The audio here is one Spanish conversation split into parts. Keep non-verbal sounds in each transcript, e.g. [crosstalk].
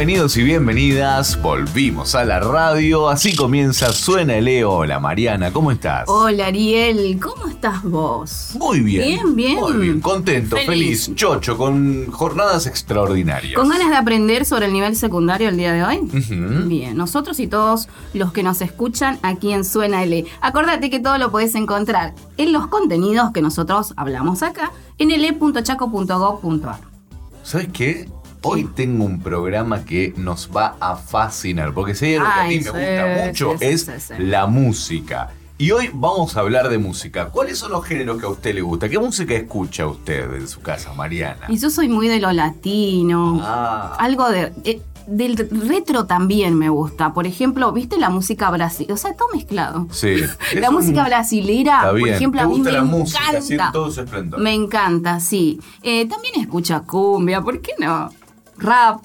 Bienvenidos y bienvenidas, volvimos a la radio, así comienza Suena el Leo. Hola Mariana, ¿cómo estás? Hola Ariel, ¿cómo estás vos? Muy bien. Bien, bien. Muy bien, contento, feliz, Feliz. chocho, con jornadas extraordinarias. ¿Con ganas de aprender sobre el nivel secundario el día de hoy? Bien, nosotros y todos los que nos escuchan aquí en Suena L. Acordate que todo lo podés encontrar en los contenidos que nosotros hablamos acá en le.chaco.gov.ar. ¿Sabes qué? Hoy tengo un programa que nos va a fascinar, porque si hay algo que a mí me gusta mucho es la música. Y hoy vamos a hablar de música. ¿Cuáles son los géneros que a usted le gusta? ¿Qué música escucha usted en su casa, Mariana? Y yo soy muy de lo latino. Ah, Algo de. eh, del retro también me gusta. Por ejemplo, ¿viste la música brasileña? O sea, todo mezclado. sí. [laughs] La música un- brasilera, por ejemplo, ¿Te a mí me la música encanta. todo su esplendor? Me encanta, sí. Eh, también escucha cumbia, ¿por qué no? Rap,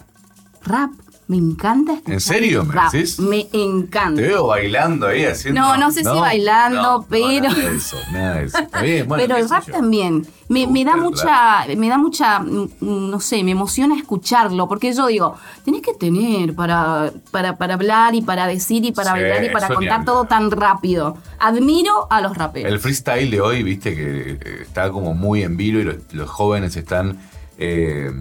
rap, me encanta escuchar ¿En serio, me rap. decís? Me encanta. Te veo bailando ahí haciendo. No, no sé si bailando, pero- Nada de eso, nada de eso. Está bien, [laughs] bueno, Pero el rap yo. también me, Me da mucha, me da mucha, mm, no sé, me emociona escucharlo, porque yo digo, tenés que tener para, para, para hablar y para decir y para Sí, bailar y para contar todo tan rápido. Admiro a los raperos. El freestyle de hoy, viste, que eh, está como muy en vilo y los, los jóvenes están eh,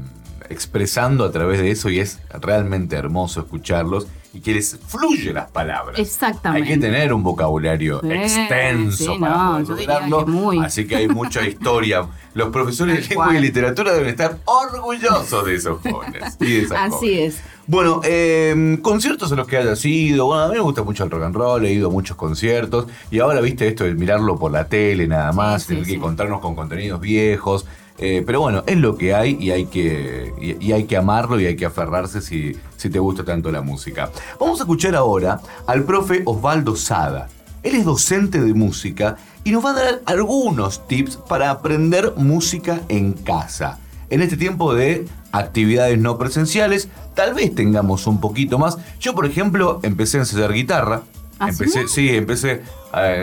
expresando a través de eso y es realmente hermoso escucharlos y que les fluye las palabras. Exactamente. Hay que tener un vocabulario Sí, extenso sí, para no, poder lograrlo, que muy. Así que hay mucha [laughs] historia. Los profesores de lengua y literatura deben estar orgullosos de esos jóvenes. y de esas Así jóvenes. es. Bueno, eh, conciertos a los que haya sido. Bueno, a mí me gusta mucho el rock and roll, he ido a muchos conciertos. Y ahora, viste, esto de mirarlo por la tele nada más, Sí, tener que encontrarnos con contenidos viejos. Eh, pero bueno, es lo que hay y hay que, y, y hay que amarlo y hay que aferrarse si, si te gusta tanto la música. Vamos a escuchar ahora al profe Osvaldo Sada. Él es docente de música y nos va a dar algunos tips para aprender música en casa. En este tiempo de actividades no presenciales, tal vez tengamos un poquito más. Yo, por ejemplo, empecé a ensayar guitarra. ¿Ah, sí? empecé, sí, empecé.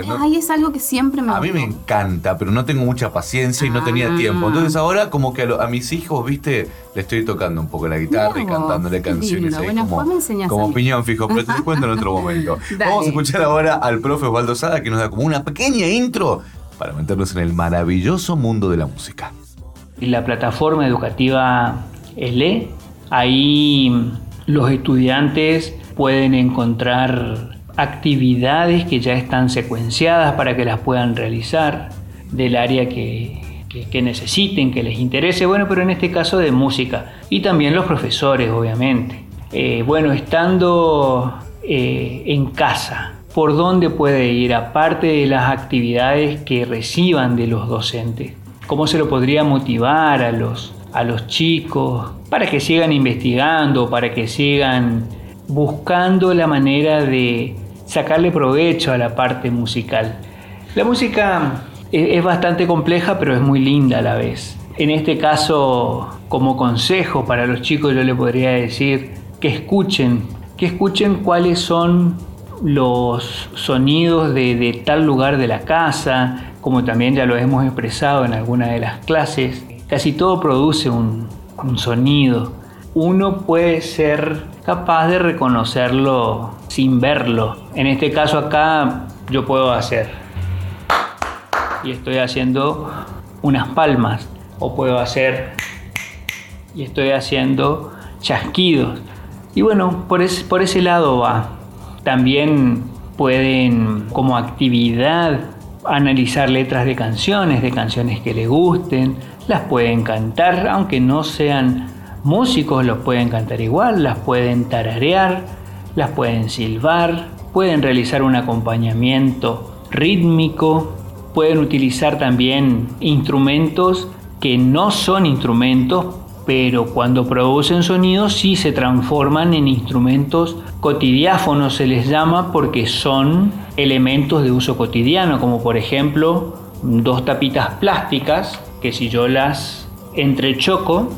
no- Ay, es algo que siempre me a mí me encanta, pero no tengo mucha paciencia y no tenía Ah. tiempo. Entonces ahora como que a, lo- a mis hijos, viste, le estoy tocando un poco la guitarra y vos, cantándole canciones ahí Bueno, como, después me como piñón fijo, pero te cuento en otro momento. Dale. [laughs] Vamos a escuchar ahora al profe Osvaldo Sada que nos da como una pequeña intro para meternos en el maravilloso mundo de la música. y la plataforma educativa ELE. Ahí los estudiantes pueden encontrar actividades que ya están secuenciadas para que las puedan realizar del área que, que- necesiten, que les interese, bueno, pero en este caso de música. Y también los profesores, obviamente. Eh, bueno, estando eh, en casa, ¿por dónde puede ir aparte de las actividades que reciban de los docentes? ¿Cómo se lo podría motivar a los, a los chicos para que sigan investigando, para que sigan buscando la manera de sacarle provecho a la parte musical? La música e- es bastante compleja, pero es muy linda a la vez. En este caso, como consejo para los chicos, yo le podría decir que escuchen, que escuchen cuáles son los sonidos de, tal lugar de la casa, como también ya lo hemos expresado en alguna de las clases. Casi todo produce un sonido. Uno puede ser capaz de reconocerlo sin verlo. En este caso acá yo puedo hacer y estoy haciendo unas palmas o puedo hacer y estoy haciendo chasquidos. Y bueno, por, por ese lado va. También pueden como actividad analizar letras de canciones, de canciones que les gusten, las pueden cantar, aunque no sean músicos, los pueden cantar igual, las pueden tararear, las pueden silbar, pueden realizar un acompañamiento rítmico, pueden utilizar también instrumentos que no son instrumentos, pero cuando producen sonidos sí se transforman en instrumentos cotidiáfonos, se les llama porque son elementos de uso cotidiano, como por ejemplo dos tapitas plásticas que si yo las entrechoco,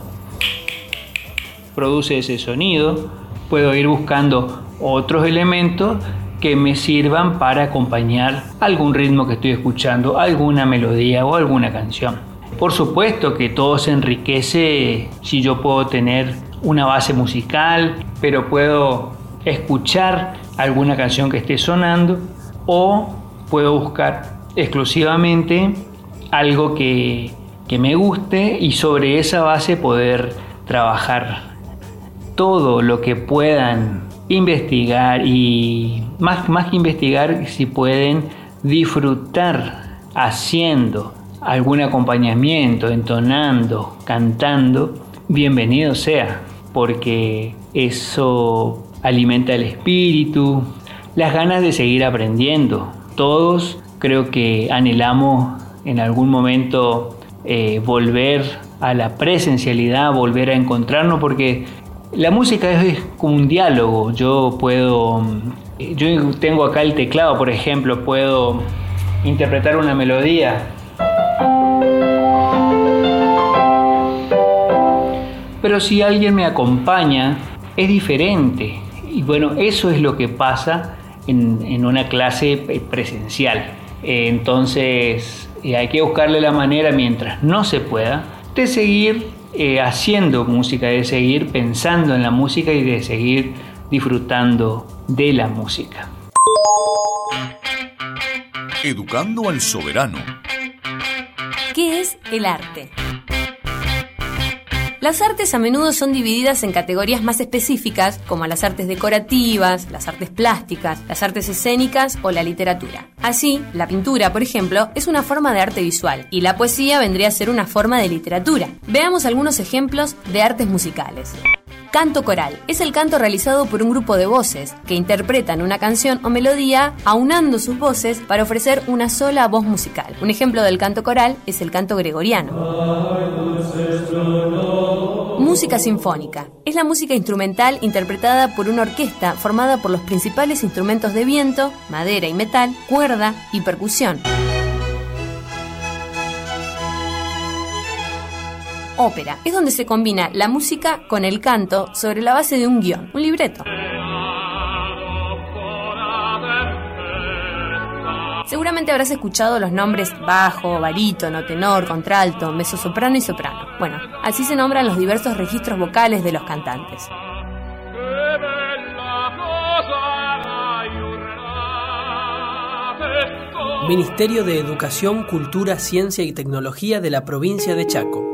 produce ese sonido. Puedo ir buscando otros elementos que me sirvan para acompañar algún ritmo que estoy escuchando, alguna melodía o alguna canción. Por supuesto que todo se enriquece si yo puedo tener una base musical, pero puedo escuchar alguna canción que esté sonando o puedo buscar exclusivamente algo que, que me guste y sobre esa base poder trabajar todo lo que puedan investigar y más, más que investigar, si pueden disfrutar haciendo algún acompañamiento, entonando, cantando, bienvenido sea, porque eso alimenta el espíritu, las ganas de seguir aprendiendo. Todos creo que anhelamos en algún momento eh, volver a la presencialidad, volver a encontrarnos, porque la música es, como un diálogo. Yo puedo, yo tengo acá el teclado, por ejemplo, puedo interpretar una melodía. Pero si alguien me acompaña, es diferente. Y bueno, eso es lo que pasa en, en una clase presencial. Entonces, eh, hay que buscarle la manera mientras no se pueda de seguir eh, haciendo música, de seguir pensando en la música y de seguir disfrutando de la música. Educando al soberano. ¿Qué es el arte? Las artes a menudo son divididas en categorías más específicas, como las artes decorativas, las artes plásticas, las artes escénicas o la literatura. Así, la pintura, por ejemplo, es una forma de arte visual y la poesía vendría a ser una forma de literatura. Veamos algunos ejemplos de artes musicales. Canto coral es el canto realizado por un grupo de voces que interpretan una canción o melodía aunando sus voces para ofrecer una sola voz musical. Un ejemplo del canto coral es el canto gregoriano. Música sinfónica. Es la música instrumental interpretada por una orquesta formada por los principales instrumentos de viento, madera y metal, cuerda y percusión. Ópera. Es donde se combina la música con el canto sobre la base de un guion, un libreto. Seguramente habrás escuchado los nombres bajo, barítono, tenor, contralto, mezzosoprano y soprano. Bueno, así se nombran los diversos registros vocales de los cantantes. Ministerio de Educación, Cultura, Ciencia y Tecnología de la provincia de Chaco.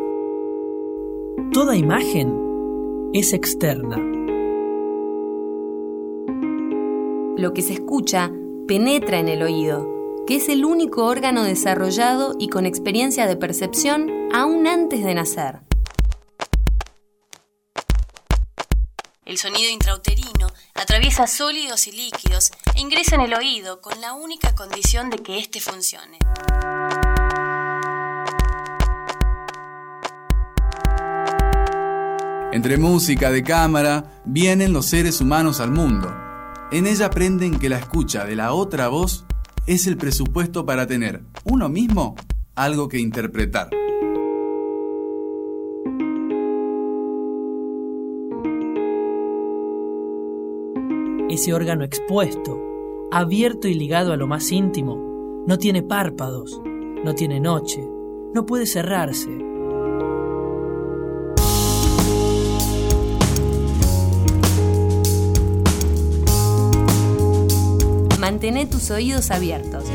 Toda imagen es externa. Lo que se escucha penetra en el oído, que es el único órgano desarrollado y con experiencia de percepción aún antes de nacer. El sonido intrauterino atraviesa sólidos y líquidos e ingresa en el oído con la única condición de que éste funcione. Entre música de cámara vienen los seres humanos al mundo. En ella aprenden que la escucha de la otra voz es el presupuesto para tener uno mismo algo que interpretar. Ese órgano expuesto, abierto y ligado a lo más íntimo, no tiene párpados, no tiene noche, no puede cerrarse, Mantén tus oídos abiertos.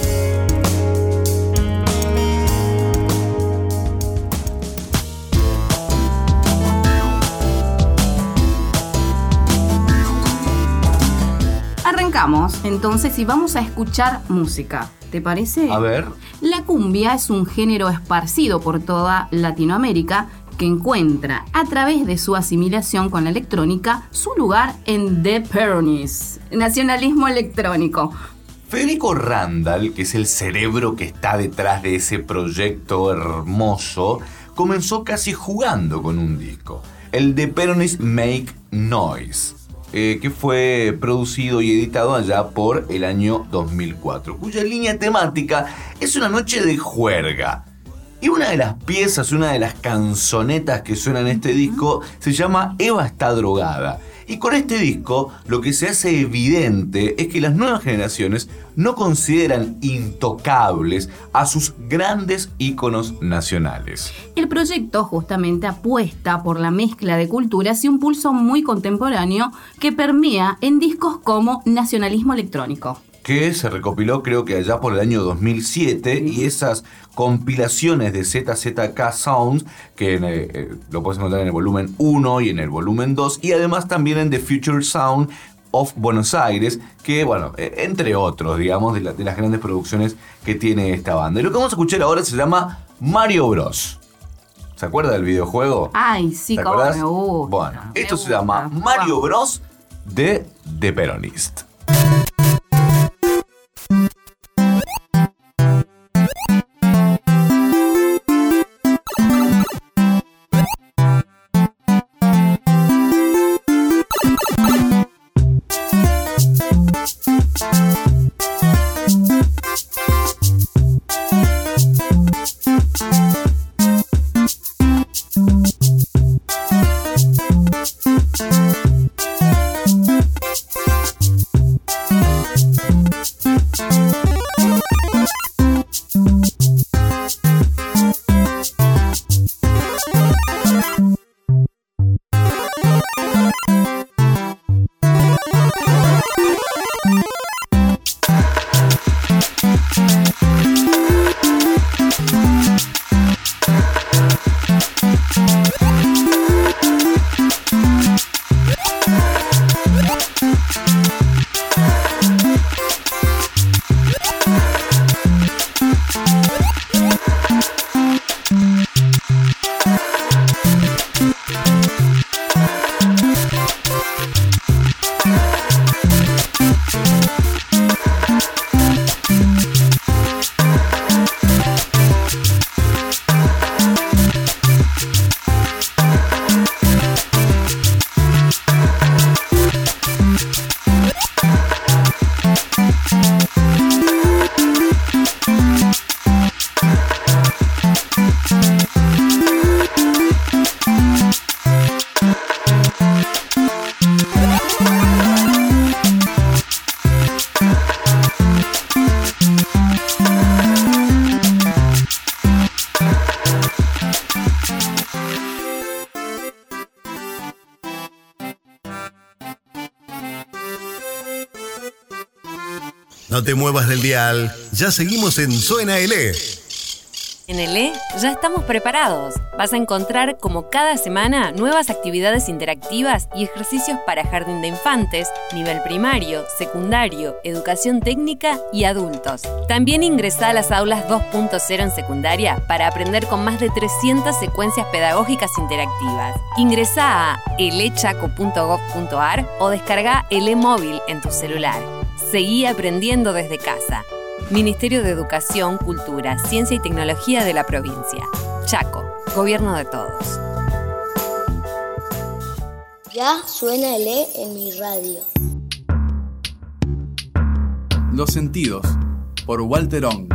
Arrancamos entonces y vamos a escuchar música. ¿Te parece? A ver. La cumbia es un género esparcido por toda Latinoamérica que encuentra a través de su asimilación con la electrónica su lugar en The Peronis, nacionalismo electrónico. Federico Randall, que es el cerebro que está detrás de ese proyecto hermoso, comenzó casi jugando con un disco, el The Peronis Make Noise. eh, que fue producido y editado allá por el año 2004, cuya línea temática es una noche de juerga. Y una de las piezas, una de las canzonetas que suena en este disco se llama Eva está drogada. Y con este disco lo que se hace evidente es que las nuevas generaciones no consideran intocables a sus grandes íconos nacionales. El proyecto justamente apuesta por la mezcla de culturas y un pulso muy contemporáneo que permea en discos como Nacionalismo Electrónico. Que se recopiló creo que allá por el año 2007 y esas compilaciones de ZZK Sounds que eh, eh, lo puedes encontrar en el volumen 1 y en el volumen 2 y además también en The Future Sound of Buenos Aires que bueno, eh, entre otros digamos de, la- de las grandes producciones que tiene esta banda. Y lo que vamos a escuchar ahora se llama Mario Bros. ¿Se acuerda del videojuego? Ay, sí, ¿Te cómo acordás? me gusta. Bueno, me esto se llama Mario Bros de The Peronist. Te muevas del dial, ya seguimos en Suena L. En el E ya estamos preparados. Vas a encontrar como cada semana nuevas actividades interactivas y ejercicios para jardín de infantes, nivel primario, secundario, educación técnica y adultos. También ingresa a las aulas 2.0 en secundaria para aprender con más de 300 secuencias pedagógicas interactivas. Ingresa a elechaco.gov.ar o descarga el e-móvil en tu celular. Seguí aprendiendo desde casa. Ministerio de Educación, Cultura, Ciencia y Tecnología de la provincia. Chaco, Gobierno de Todos. Ya suena el E en mi radio. Los sentidos, por Walter Ong.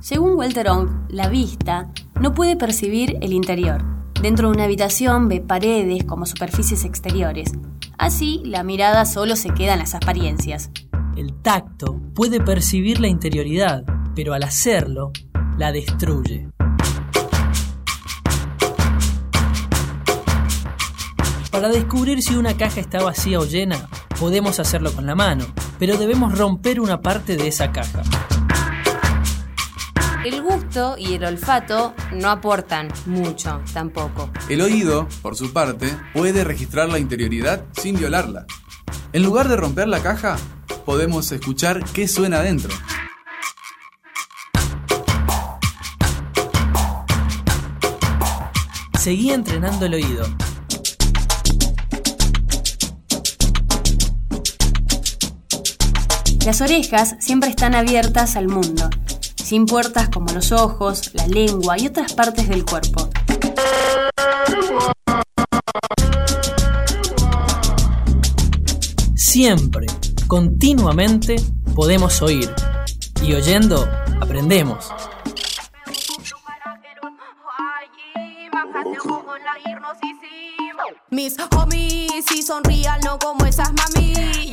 Según Walter Ong, la vista no puede percibir el interior. Dentro de una habitación ve paredes como superficies exteriores. Así, la mirada solo se queda en las apariencias. El tacto puede percibir la interioridad, pero al hacerlo, la destruye. Para descubrir si una caja está vacía o llena, podemos hacerlo con la mano, pero debemos romper una parte de esa caja. El gusto y el olfato no aportan mucho tampoco. El oído, por su parte, puede registrar la interioridad sin violarla. En lugar de romper la caja, podemos escuchar qué suena adentro. Seguí entrenando el oído. Las orejas siempre están abiertas al mundo, sin puertas como los ojos, la lengua y otras partes del cuerpo. Siempre, continuamente, podemos oír. Y oyendo, aprendemos. Mis homies sí son real, no como esas mamillas.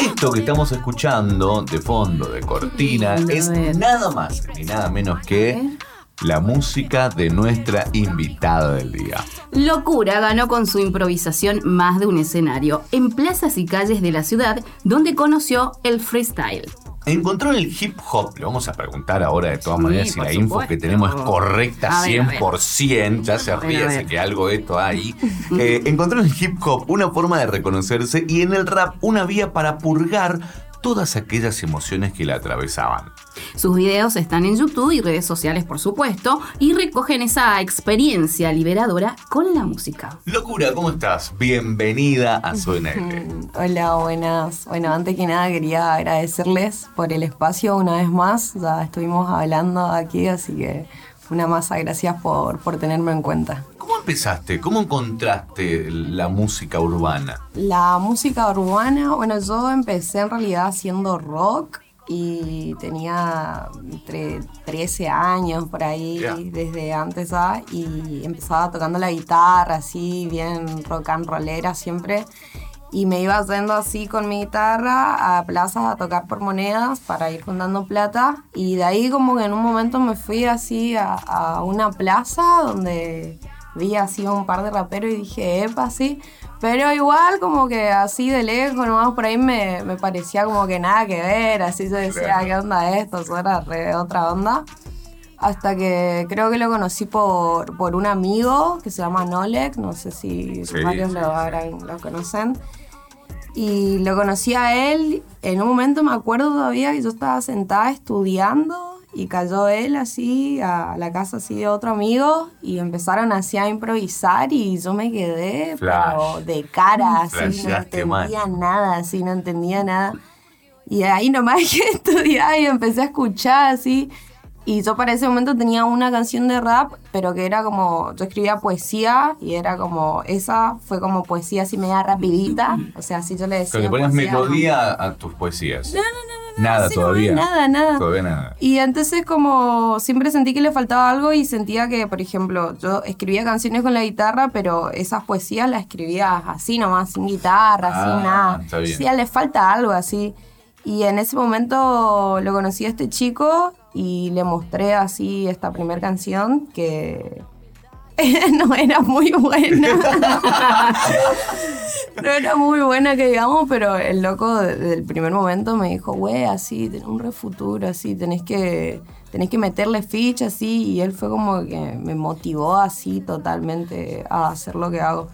Esto que estamos escuchando de fondo, de cortina, es nada más ni nada menos que la música de nuestra invitada del día. Locura ganó con su improvisación más de un escenario en plazas y calles de la ciudad donde conoció el freestyle. Encontró el hip hop, le vamos a preguntar ahora de todas Sí, maneras si la info que tenemos es correcta ver, a ver. 100%, ya se ríe, así que algo de esto hay. [laughs] Eh, encontró en el hip hop una forma de reconocerse y en el rap una vía para purgar todas aquellas emociones que la atravesaban. Sus videos están en YouTube y redes sociales, por supuesto, y recogen esa experiencia liberadora con la música. Locura, ¿cómo estás? Bienvenida a Suena. [laughs] Hola, buenas. Bueno, antes que nada quería agradecerles por el espacio una vez más. Ya estuvimos hablando aquí, así que una masa gracias por, por tenerme en cuenta. ¿Cómo empezaste? ¿Cómo encontraste la música urbana? La música urbana, bueno, yo empecé en realidad haciendo rock y tenía entre 13 años por ahí, Ya. desde antes ya, y empezaba tocando la guitarra, así, bien rock and rollera siempre. Y me iba yendo así con mi guitarra a plazas a tocar por monedas para ir juntando plata. Y de ahí como que en un momento me fui así a, a una plaza donde vi así un par de raperos y dije, epa, sí. Pero igual como que así de lejos, nomás por ahí me, me parecía como que nada que ver. Así yo decía, Claro. ¿qué onda esto? Re otra onda. Hasta que creo que lo conocí por, por un amigo que se llama Nolek, no sé si Sí, varios sí, lo, sí. habrán- lo conocen. Y lo conocí a él, en un momento me acuerdo todavía que yo estaba sentada estudiando y cayó él así a la casa así de otro amigo y empezaron así a improvisar y yo me quedé pero de cara, así no mal. entendía nada, así no entendía nada. Y ahí nomás [laughs] que estudiar y empecé a escuchar así. Y yo para ese momento tenía una canción de rap, pero que era como, yo escribía poesía y era como, esa fue como poesía así media rapidita. O sea, así yo le decía. Pero le ponías melodía a tus poesías. No, no, no, Nada así no, todavía. nada, nada. Todavía nada. Y entonces como siempre sentí que le faltaba algo y sentía que, por ejemplo, yo escribía canciones con la guitarra, pero esas poesías las escribía así nomás, sin guitarra, Ah, sin nada. está bien. Sí, le falta algo así. Y en ese momento lo conocí a este chico y le mostré así esta primera canción que [laughs] no era muy buena. [laughs] no era muy buena que digamos, pero el loco desde el primer momento me dijo, güey, así, tenés un refuturo, así, tenés que, tenés que meterle ficha, así, y él fue como que me motivó así totalmente a hacer lo que hago.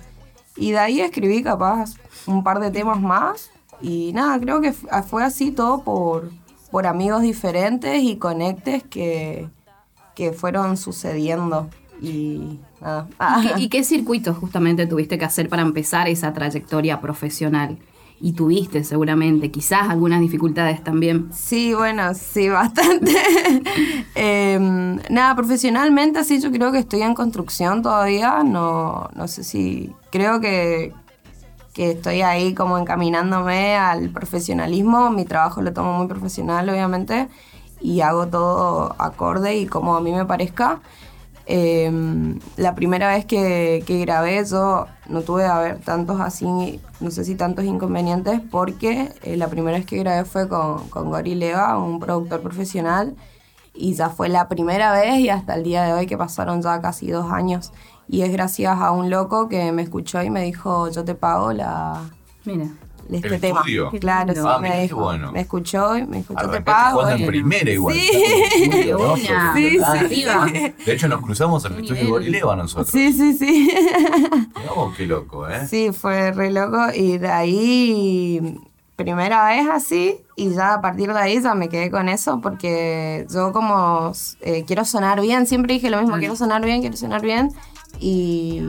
Y de ahí escribí capaz un par de temas más, y nada, creo que fue así todo por, por amigos diferentes y conectes que, que fueron sucediendo. Y nada. ¿Y qué, y qué circuitos justamente tuviste que hacer para empezar esa trayectoria profesional? Y tuviste seguramente, quizás algunas dificultades también. Sí, bueno, sí, [laughs] bastante. Em, nada, profesionalmente así yo creo que estoy en construcción todavía. No, no sé si. Creo que, que estoy ahí como encaminándome al profesionalismo. Mi trabajo lo tomo muy profesional, obviamente. Y hago todo acorde y como a mí me parezca. Em, la primera vez que, que grabé yo no tuve a ver tantos así, no sé si tantos inconvenientes, porque eh, la primera vez que grabé fue con, con Gori Leva, un productor profesional, y ya fue la primera vez y hasta el día de hoy que pasaron ya casi dos años. Y es gracias a un loco que me escuchó y me dijo, yo te pago la, Mira. Este ¿El tema. estudio? Claro, sí, Ah, me, mirá qué dijo, bueno. me escuchó y me escuchó te pago. en primera igual. Sí. [laughs] ¿no? Una. Sí, sí. De hecho, nos cruzamos en el estudio de Gorileva nosotros. Sí, sí, sí. [laughs] No, qué loco, ¿eh? Sí, fue re loco y de ahí primera vez así y ya a partir de ahí ya me quedé con eso porque yo como eh, quiero sonar bien, siempre dije lo mismo, quiero sonar bien, quiero sonar bien y,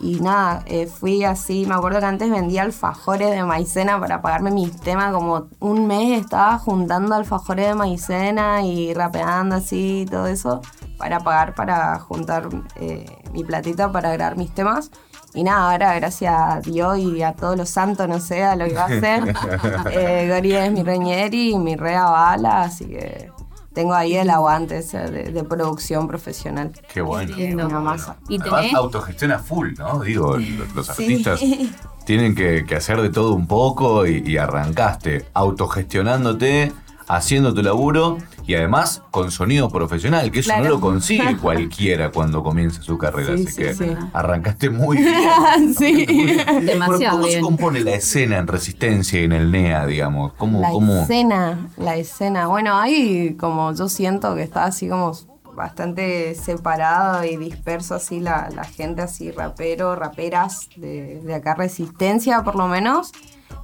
y nada, eh, fui así, me acuerdo que antes vendía alfajores de maicena para pagarme mis temas, como un mes estaba juntando alfajores de maicena y rapeando así y todo eso para pagar, para juntar eh, mi platita para grabar mis temas. Y nada, ahora gracias a Dios y a todos los santos, no sé, a lo que va a hacer. [laughs] eh, Gori es mi reñeri y mi rea bala, así que tengo ahí el aguante ese de, de producción profesional. Qué bueno. Una masa. Y Además, autogestiona full, ¿no? Digo, lo- los Sí. artistas [laughs] tienen que, que hacer de todo un poco y, y arrancaste autogestionándote, haciendo tu laburo y además con sonido profesional, que eso Claro. no lo consigue [laughs] cualquiera cuando comienza su carrera. Sí, así sí, que sí. arrancaste muy [laughs] bien. sí. [laughs] demasiado ¿Cómo se bien. compone la escena en Resistencia y en el NEA, digamos? ¿Cómo, La cómo? escena, la escena. Bueno, ahí como yo siento que está así como bastante separado y disperso así la, la gente así rapero, raperas de, de acá Resistencia por lo menos.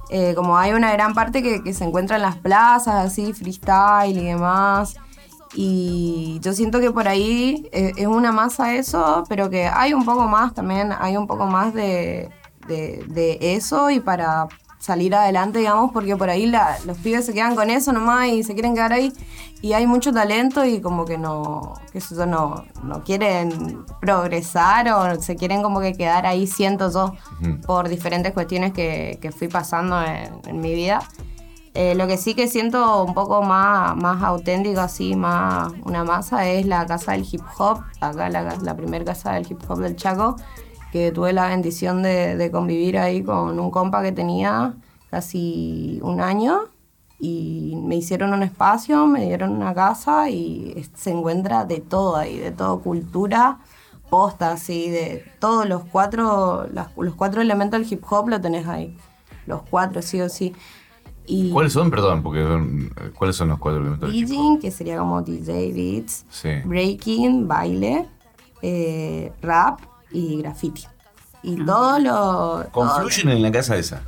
Eh, como hay una gran parte que, se encuentra en las plazas, así, freestyle y demás. Y yo siento que por ahí eh, es una masa eso, pero que hay un poco más también, hay un poco más de, de, de eso y para salir adelante, digamos, porque por ahí la- los pibes se quedan con eso nomás y se quieren quedar ahí. Y hay mucho talento y como que no, que yo, no, no quieren progresar o se quieren como que quedar ahí, siento yo, Ujú. por diferentes cuestiones que, que fui pasando en, en mi vida. Eh, lo que sí que siento un poco más, más auténtico, así, más una masa, es la casa del hip hop, acá la, la primera casa del hip hop del Chaco, que tuve la bendición de, de convivir ahí con un compa que tenía casi un año y me hicieron un espacio, me dieron una casa y se encuentra de todo ahí, de todo, cultura, posta, así, de todos los cuatro, las- los cuatro elementos del hip hop lo tenés ahí, los cuatro, sí o sí. Y ¿Cuáles son? Perdón, porque son- ¿cuáles son los cuatro elementos? del hip hop? DJing, que sería como DJ beats, Sí. breaking, baile, eh, rap y graffiti. Y todo lo... todo- Confluyen en la casa esa.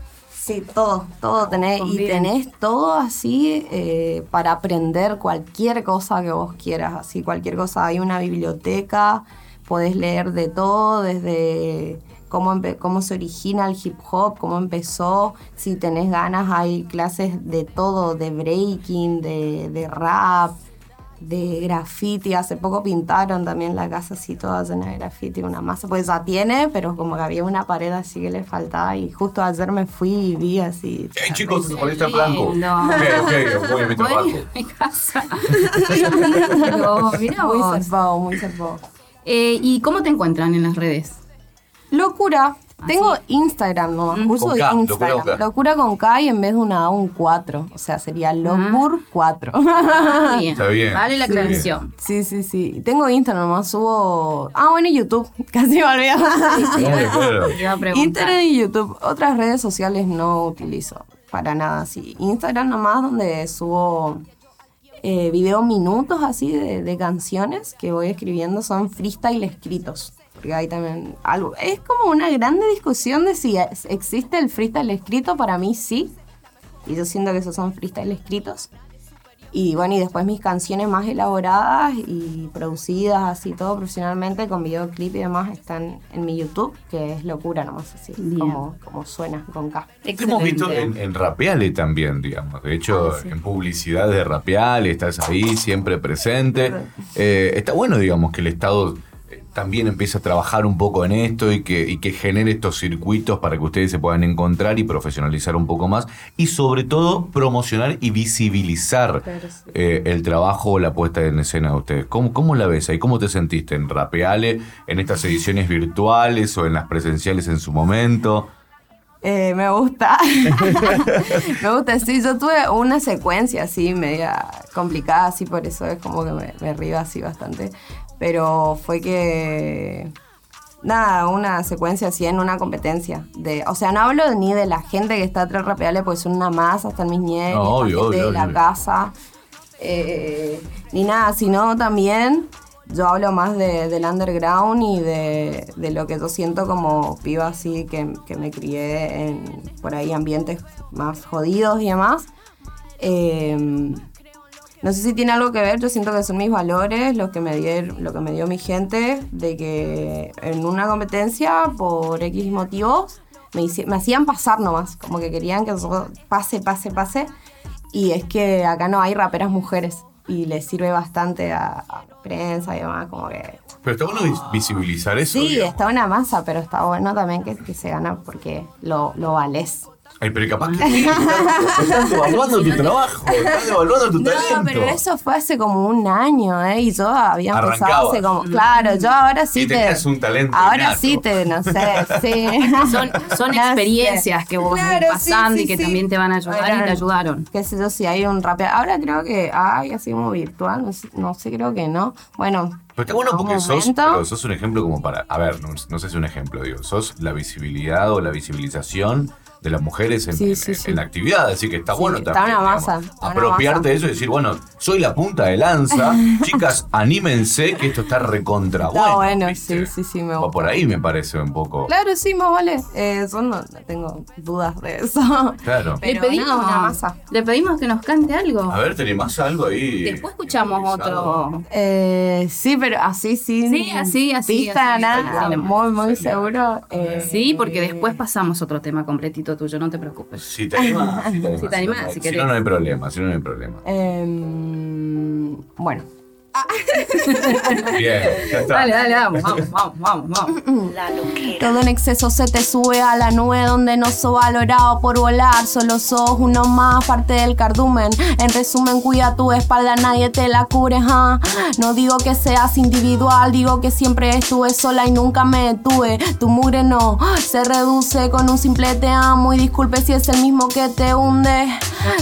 Sí, todo, todo tenés. Y tenés todo así eh, para aprender cualquier cosa que vos quieras. Así, cualquier cosa. Hay una biblioteca, podés leer de todo, desde cómo, cómo se origina el hip hop, cómo empezó. Si tenés ganas, hay clases de todo, de breaking, de, de rap, de graffiti. Hace poco pintaron también la casa así toda llena de graffiti, una masa. Pues ya tiene, pero como que había una pared así que le faltaba. Y justo ayer me fui y vi así. ¡Ey, chicos, futbolista blanco! No. Ok, ok, voy a meter Bueno, bajo. mi casa. Mirá muy zarpado, muy zarpado. Eh, ¿Y cómo te encuentran en las redes? Locura. Tengo Instagram, no, uso Con K, Instagram. locura Locura, con K. y en vez de una A un 4. O sea, sería Locur 4. Ah, [laughs] bien. Está bien. Vale la Sí. aclaración. Sí, sí, sí. Tengo Instagram, nomás subo. Ah, bueno, y YouTube. [laughs] Casi me olvidé. Claro, claro. [laughs] Te iba a preguntar. Internet y YouTube. Otras redes sociales no utilizo para nada así. Instagram nomás donde subo eh, video minutos así de, de canciones que voy escribiendo. Son freestyle escritos. Porque hay también algo. Es como una grande discusión de si es- existe el freestyle escrito. Para mí sí. Y yo siento que esos son freestyle escritos. Y bueno, y después mis canciones más elaboradas y producidas así todo profesionalmente con videoclip y demás están en mi YouTube, que es locura nomás así, Bien. como, como suena con K. Hemos visto en, en Rapeale también, digamos. De hecho, Ah, sí. en publicidad de Rapeale estás ahí, siempre presente. Eh, está bueno, digamos, que el Estado también empiece a trabajar un poco en esto y que, y que genere estos circuitos para que ustedes se puedan encontrar y profesionalizar un poco más. Y sobre todo, promocionar y visibilizar sí. eh, el trabajo o la puesta en escena de ustedes. ¿Cómo, ¿Cómo la ves ahí? ¿Cómo te sentiste en Rapeale, en estas ediciones virtuales o en las presenciales en su momento? Eh, me gusta. [laughs] me gusta, sí. Yo tuve una secuencia así, media complicada, así, por eso es como que me, me río así bastante. Pero fue que nada, una secuencia así en una competencia. De, o sea, no hablo ni de la gente que está atrás rapeable, porque son una masa, están mis nietos, No, obvio, gente obvio, de la casa, eh, ni nada, sino también yo hablo más de, del underground y de, de lo que yo siento como piba así que, que me crié en por ahí ambientes más jodidos y demás. Eh, no sé si tiene algo que ver, yo siento que son mis valores, lo que me dieron, lo que me dio mi gente, de que en una competencia, por X motivos, me, me hacían pasar nomás, como que querían que pase, pase, pase. Y es que acá no hay raperas mujeres y les sirve bastante a, a la prensa y demás, como que... Pero está bueno vis- visibilizar eso. Sí, digamos. está una masa, pero está bueno también que, que se gana porque lo, lo vales. Ay, pero capaz que [laughs] sí, estás, evaluando tu trabajo, estás evaluando tu No, talento. pero eso fue hace como un año, ¿eh? Y yo había empezado hace como. Claro, yo ahora sí Y te. tenías un talento Ahora innato. sí te, no sé, [laughs] sí. Son, son No sé. experiencias que vos Claro, vas pasando sí, y que sí. también te van a ayudar y te ayudaron. Qué sé yo, si hay un rapeo. Ahora creo que hay así como virtual, no sé, no sé, creo que no. Bueno. Pero está bueno en porque sos, pero sos un ejemplo como para. A ver, no, no sé si es un ejemplo, digo. Sos la visibilidad o la visibilización de las mujeres en, Sí, en- sí, en sí. la actividad. Así que está bueno está también. una digamos, masa, está una apropiarte masa. de eso y decir, bueno, soy la punta de lanza. [laughs] Chicas, anímense que esto está recontra Está bueno. bueno, sí, sí, sí, me Va gusta. por ahí, me parece un poco. Claro, sí, más vale. Eh, yo no, no tengo dudas de eso. Claro. [laughs] Pero le, pedimos, una masa. le pedimos que nos cante algo. A ver, ¿tenés más algo ahí? Después escuchamos otro. Eh, sí, pero así, sí. Sí, así, así, Pista, así, nada, muy, muy seguro. Eh, Sí, porque después pasamos otro tema completito tuyo, no te preocupes. Si te animás, si te [laughs] animás. Si te animás, no, si si no, no hay problema, si no, no hay problema. em, bueno. [laughs] Bien, ya está. Dale, dale, vamos, vamos, vamos, vamos, vamos. Todo en exceso se te sube a la nube donde no sos valorado por volar. Solo sos uno más, parte del cardumen. En resumen, cuida tu espalda, nadie te la cubre. ja. No digo que seas individual, digo que siempre estuve sola y nunca me detuve. Tu mugre no se reduce con un simple te amo y disculpe si es el mismo que te hunde.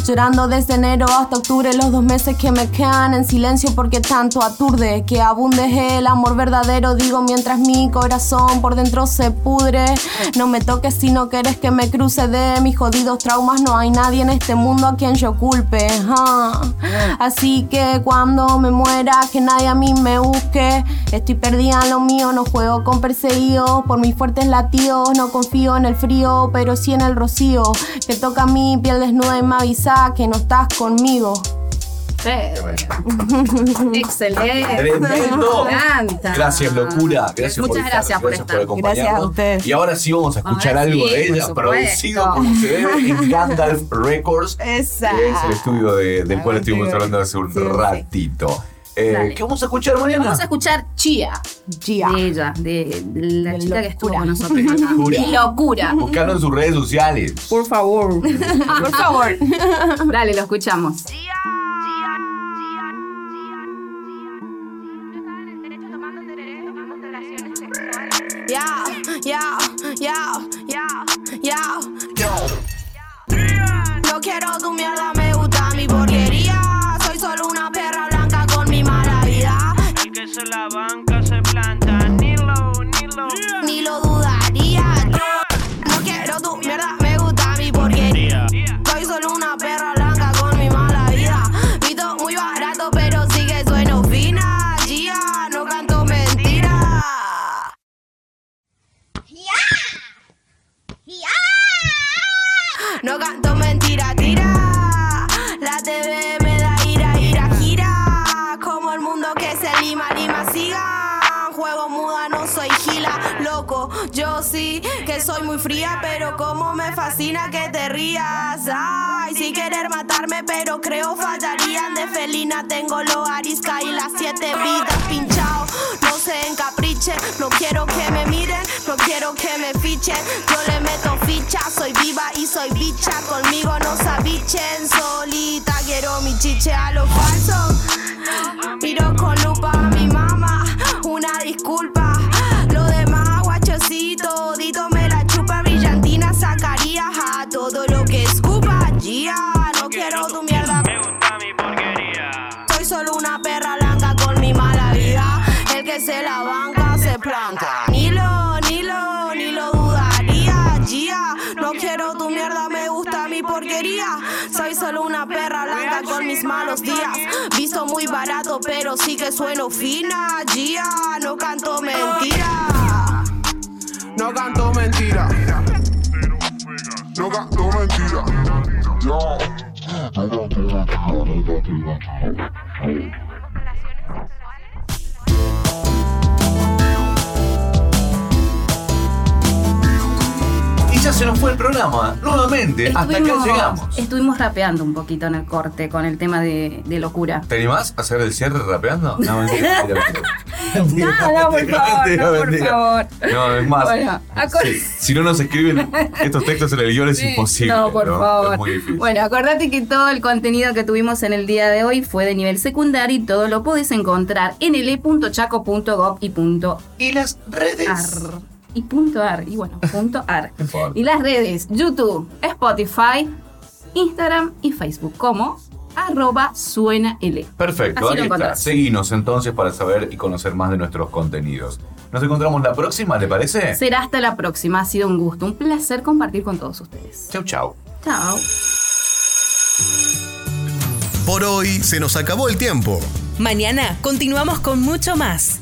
Llorando desde enero hasta octubre, los dos meses que me quedan en silencio porque aturde. Que abunde el amor verdadero, digo mientras mi corazón por dentro se pudre. No me toques si no quieres que me cruce de mis jodidos traumas. No hay nadie en este mundo a quien yo culpe. Así que cuando me muera, que nadie a mí me busque. Estoy perdida en lo mío, no juego con perseguidos. Por mis fuertes latidos, no confío en el frío, pero sí en el rocío. Que toca mi piel desnuda y me avisa que no estás conmigo. [laughs] Excelente. Tremendo. Me encanta. Gracias, locura. Gracias Muchas por estar, gracias por estar. acompañarnos. Gracias a ustedes. Y ahora sí vamos a escuchar Ahora algo sí, de por ella, producido como se debe en [laughs] Gandalf Records, que es el estudio de- del cual estuvimos hablando hace un Sí, sí. ratito. Eh. ¿Qué vamos a escuchar, Mariana? Vamos a escuchar Chia. Gia. De ella, de, de la De chica que estuvo locura. con nosotros. [laughs] Locura. Y locura. Buscarlo en sus redes sociales. Por favor. Por favor. Dale, lo escuchamos. Yeah, yeah, yeah. No quiero tu mierda, me fascina que te rías. Ay, sin querer matarme, pero creo fallarían. De felina tengo lo arisca y las siete vidas pinchado. No se encapriche, no quiero que me miren, no quiero que me fichen. Yo le meto ficha, soy viva y soy bicha. Conmigo no se abichen, solita quiero mi chiche a lo falso. Miro con lupa pero sí que sueno fina. Gia, no canto mentira. No canto mentira. No canto mentira. Y ya se nos fue el programa, nuevamente, hasta acá llegamos. Estuvimos rapeando un poquito en el corte con el tema de, de locura. ¿Te animás a hacer el cierre rapeando? No, mentira, mentira, mentira. [laughs] No, no, por favor, Mentira, no, por favor. No, es más. Bueno, acor- sí, si no nos escriben estos textos en el guion es Sí, imposible. No, por favor. Es muy difícil. Bueno, acordate que todo el contenido que tuvimos en el día de hoy fue de nivel secundario y todo lo podés encontrar en el e.chaco.gov y punto ¿Y las redes? ar. Y punto ar. Y bueno, [laughs] punto ar. Y las redes, YouTube, Spotify, Instagram y Facebook como arroba suena L. Perfecto, Así ahí lo está. Seguinos entonces para saber y conocer más de nuestros contenidos. Nos encontramos la próxima, ¿te parece? Será hasta la próxima. Ha sido un gusto, un placer compartir con todos ustedes. Chau, chau. Chao. Por hoy se nos acabó el tiempo. Mañana continuamos con mucho más.